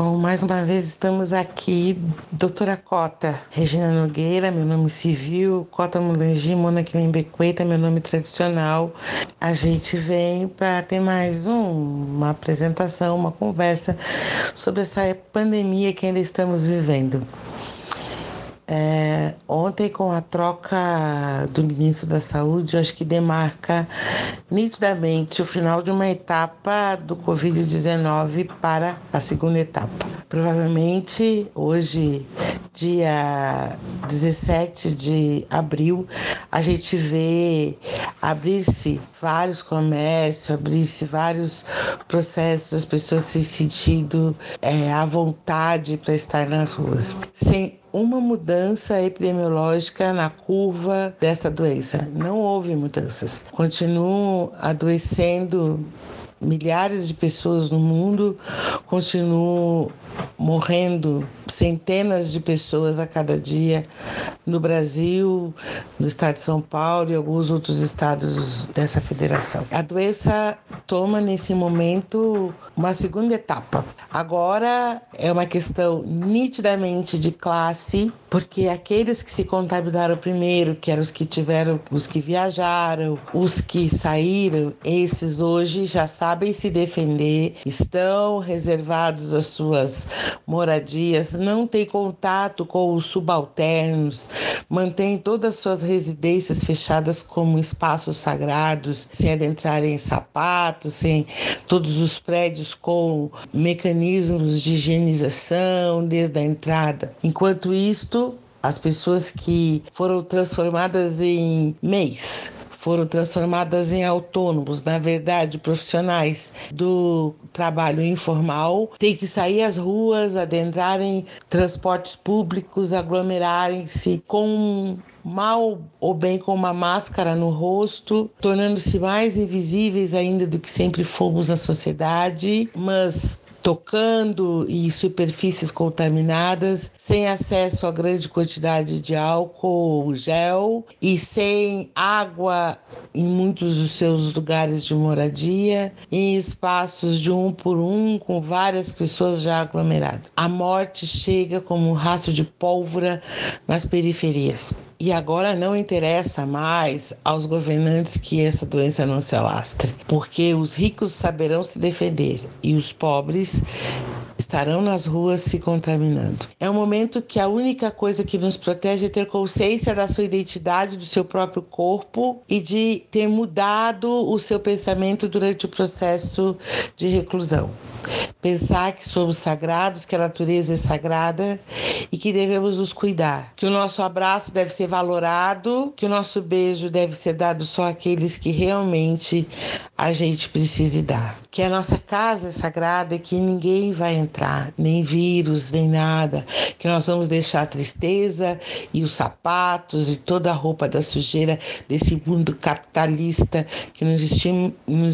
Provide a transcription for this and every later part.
Bom, mais uma vez estamos aqui, doutora Cota, Regina Nogueira, meu nome civil, Cota Mulangi, Mônica Lembequeta, meu nome tradicional. A gente vem para ter mais um, uma apresentação, uma conversa sobre essa pandemia que ainda estamos vivendo. É, ontem, com a troca do ministro da Saúde, acho que demarca nitidamente o final de uma etapa do Covid-19 para a segunda etapa. Provavelmente hoje, dia 17 de abril, a gente vê abrir-se vários comércios, abrir-se vários processos, as pessoas se sentindo é, à vontade para estar nas ruas. Sem uma mudança epidemiológica na curva dessa doença. Não houve mudanças. Continuam adoecendo milhares de pessoas no mundo, continuam morrendo centenas de pessoas a cada dia no Brasil, no estado de São Paulo e alguns outros estados dessa federação. A doença toma nesse momento uma segunda etapa. Agora é uma questão nitidamente de classe, porque aqueles que se contaminaram primeiro, que eram os que tiveram, os que viajaram, os que saíram, esses hoje já sabem se defender, estão reservados às suas moradias, não têm contato com os subalternos, mantêm todas as suas residências fechadas como espaços sagrados, sem adentrar em sapatos, sem todos os prédios com mecanismos de higienização desde a entrada. Enquanto isto, as pessoas que foram transformadas em mês foram transformadas em autônomos, na verdade, profissionais do trabalho informal, têm que sair às ruas, adentrarem transportes públicos, aglomerarem-se com mal ou bem com uma máscara no rosto, tornando-se mais invisíveis ainda do que sempre fomos na sociedade, mas tocando e superfícies contaminadas, sem acesso a grande quantidade de álcool gel e sem água em muitos dos seus lugares de moradia, em espaços de um por um, com várias pessoas já aglomeradas. A morte chega como um rastro de pólvora nas periferias. E agora não interessa mais aos governantes que essa doença não se alastre, porque os ricos saberão se defender e os pobres estarão nas ruas se contaminando. É um momento que a única coisa que nos protege é ter consciência da sua identidade, do seu próprio corpo e de ter mudado o seu pensamento durante o processo de reclusão. Pensar que somos sagrados, que a natureza é sagrada e que devemos nos cuidar. Que o nosso abraço deve ser valorado, que o nosso beijo deve ser dado só àqueles que realmente a gente precise dar. Que a nossa casa é sagrada e que ninguém vai entrar, nem vírus, nem nada. Que nós vamos deixar a tristeza e os sapatos e toda a roupa da sujeira desse mundo capitalista que nos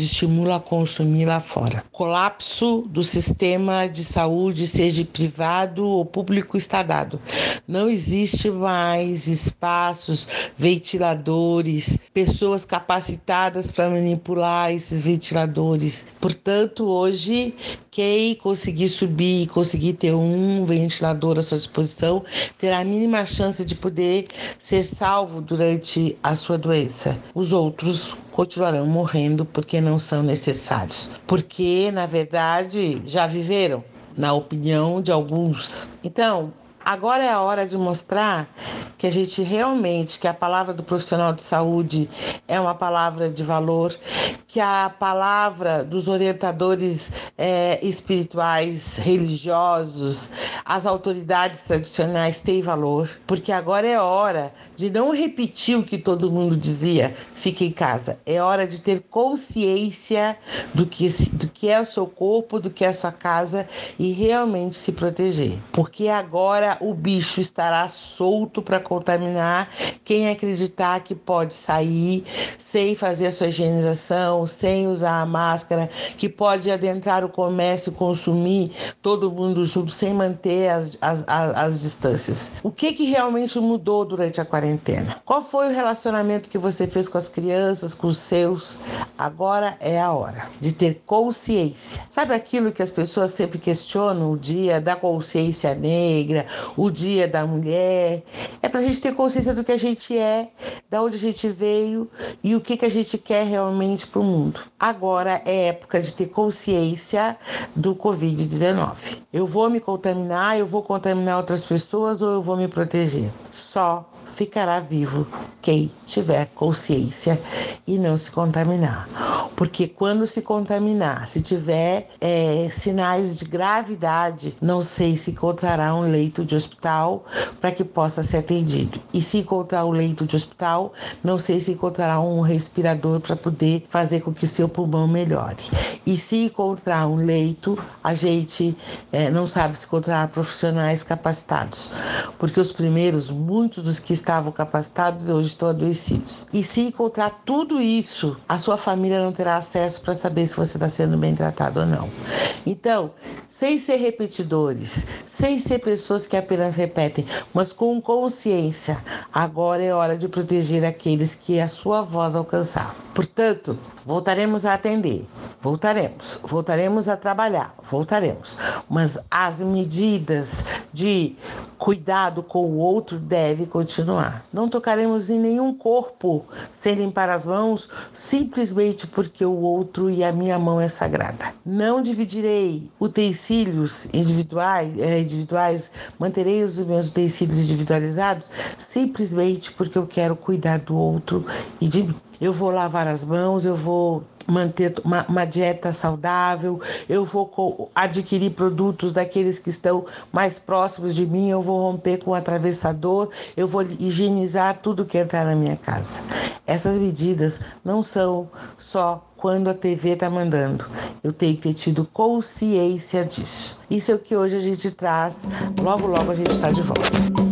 estimula, a consumir lá fora. Colapso do sistema de saúde, seja privado ou público, está dado. Não existe mais espaços, ventiladores, pessoas capacitadas para manipular esses ventiladores. Portanto, hoje, quem conseguir subir e conseguir ter um ventilador à sua disposição terá a mínima chance de poder ser salvo durante a sua doença. Os outros continuarão morrendo porque não são necessários. Porque, na verdade, já viveram, na opinião de alguns. Então, Agora é a hora de mostrar que a gente realmente, que a palavra do profissional de saúde é uma palavra de valor, que a palavra dos orientadores é, espirituais, religiosos, as autoridades tradicionais tem valor, porque agora é hora de não repetir o que todo mundo dizia, fique em casa. É hora de ter consciência do que, do que é o seu corpo, do que é a sua casa e realmente se proteger, porque agora o bicho estará solto para contaminar. Quem acreditar que pode sair sem fazer a sua higienização, sem usar a máscara, que pode adentrar o comércio, consumir todo mundo junto, sem manter as, as, as, as distâncias. O que, que realmente mudou durante a quarentena? Qual foi o relacionamento que você fez com as crianças, com os seus? Agora é a hora de ter consciência. Sabe aquilo que as pessoas sempre questionam o dia da consciência negra, o dia da mulher? É para a gente ter consciência do que a gente é, da onde a gente veio e o que, que a gente quer realmente para o mundo. Agora é época de ter consciência do Covid-19. Eu vou me contaminar, eu vou contaminar outras pessoas ou eu vou me proteger? Só ficará vivo quem tiver consciência e não se contaminar. Porque quando se contaminar, se tiver é, sinais de gravidade, não sei se encontrará um leito de hospital para que possa ser atendido. E se encontrar um leito de hospital, não sei se encontrará um respirador para poder fazer com que seu pulmão melhore. E se encontrar um leito, a gente é, não sabe se encontrar profissionais capacitados. Porque os primeiros, muitos dos que estavam capacitados hoje estão adoecidos. E se encontrar tudo isso, a sua família não terá acesso para saber se você está sendo bem tratado ou não. Então, sem ser repetidores, sem ser pessoas que apenas repetem, mas com consciência, agora é hora de proteger aqueles que a sua voz alcançar. Portanto, voltaremos a atender, voltaremos, voltaremos a trabalhar, voltaremos, mas as medidas de cuidado com o outro devem continuar. Não tocaremos em nenhum corpo sem limpar as mãos, simplesmente porque o outro e a minha mão é sagrada. Não dividirei utensílios individuais, eh, individuais manterei os meus utensílios individualizados, simplesmente porque eu quero cuidar do outro e de mim eu vou lavar as mãos, eu vou manter uma, uma, dieta saudável, eu vou adquirir produtos daqueles que estão mais próximos de mim, eu vou romper com o atravessador, eu vou higienizar tudo que entrar na minha casa. Essas medidas não são só quando a TV está mandando. Eu tenho que ter tido consciência disso. Isso é o que hoje a gente traz. Logo, logo a gente está de volta.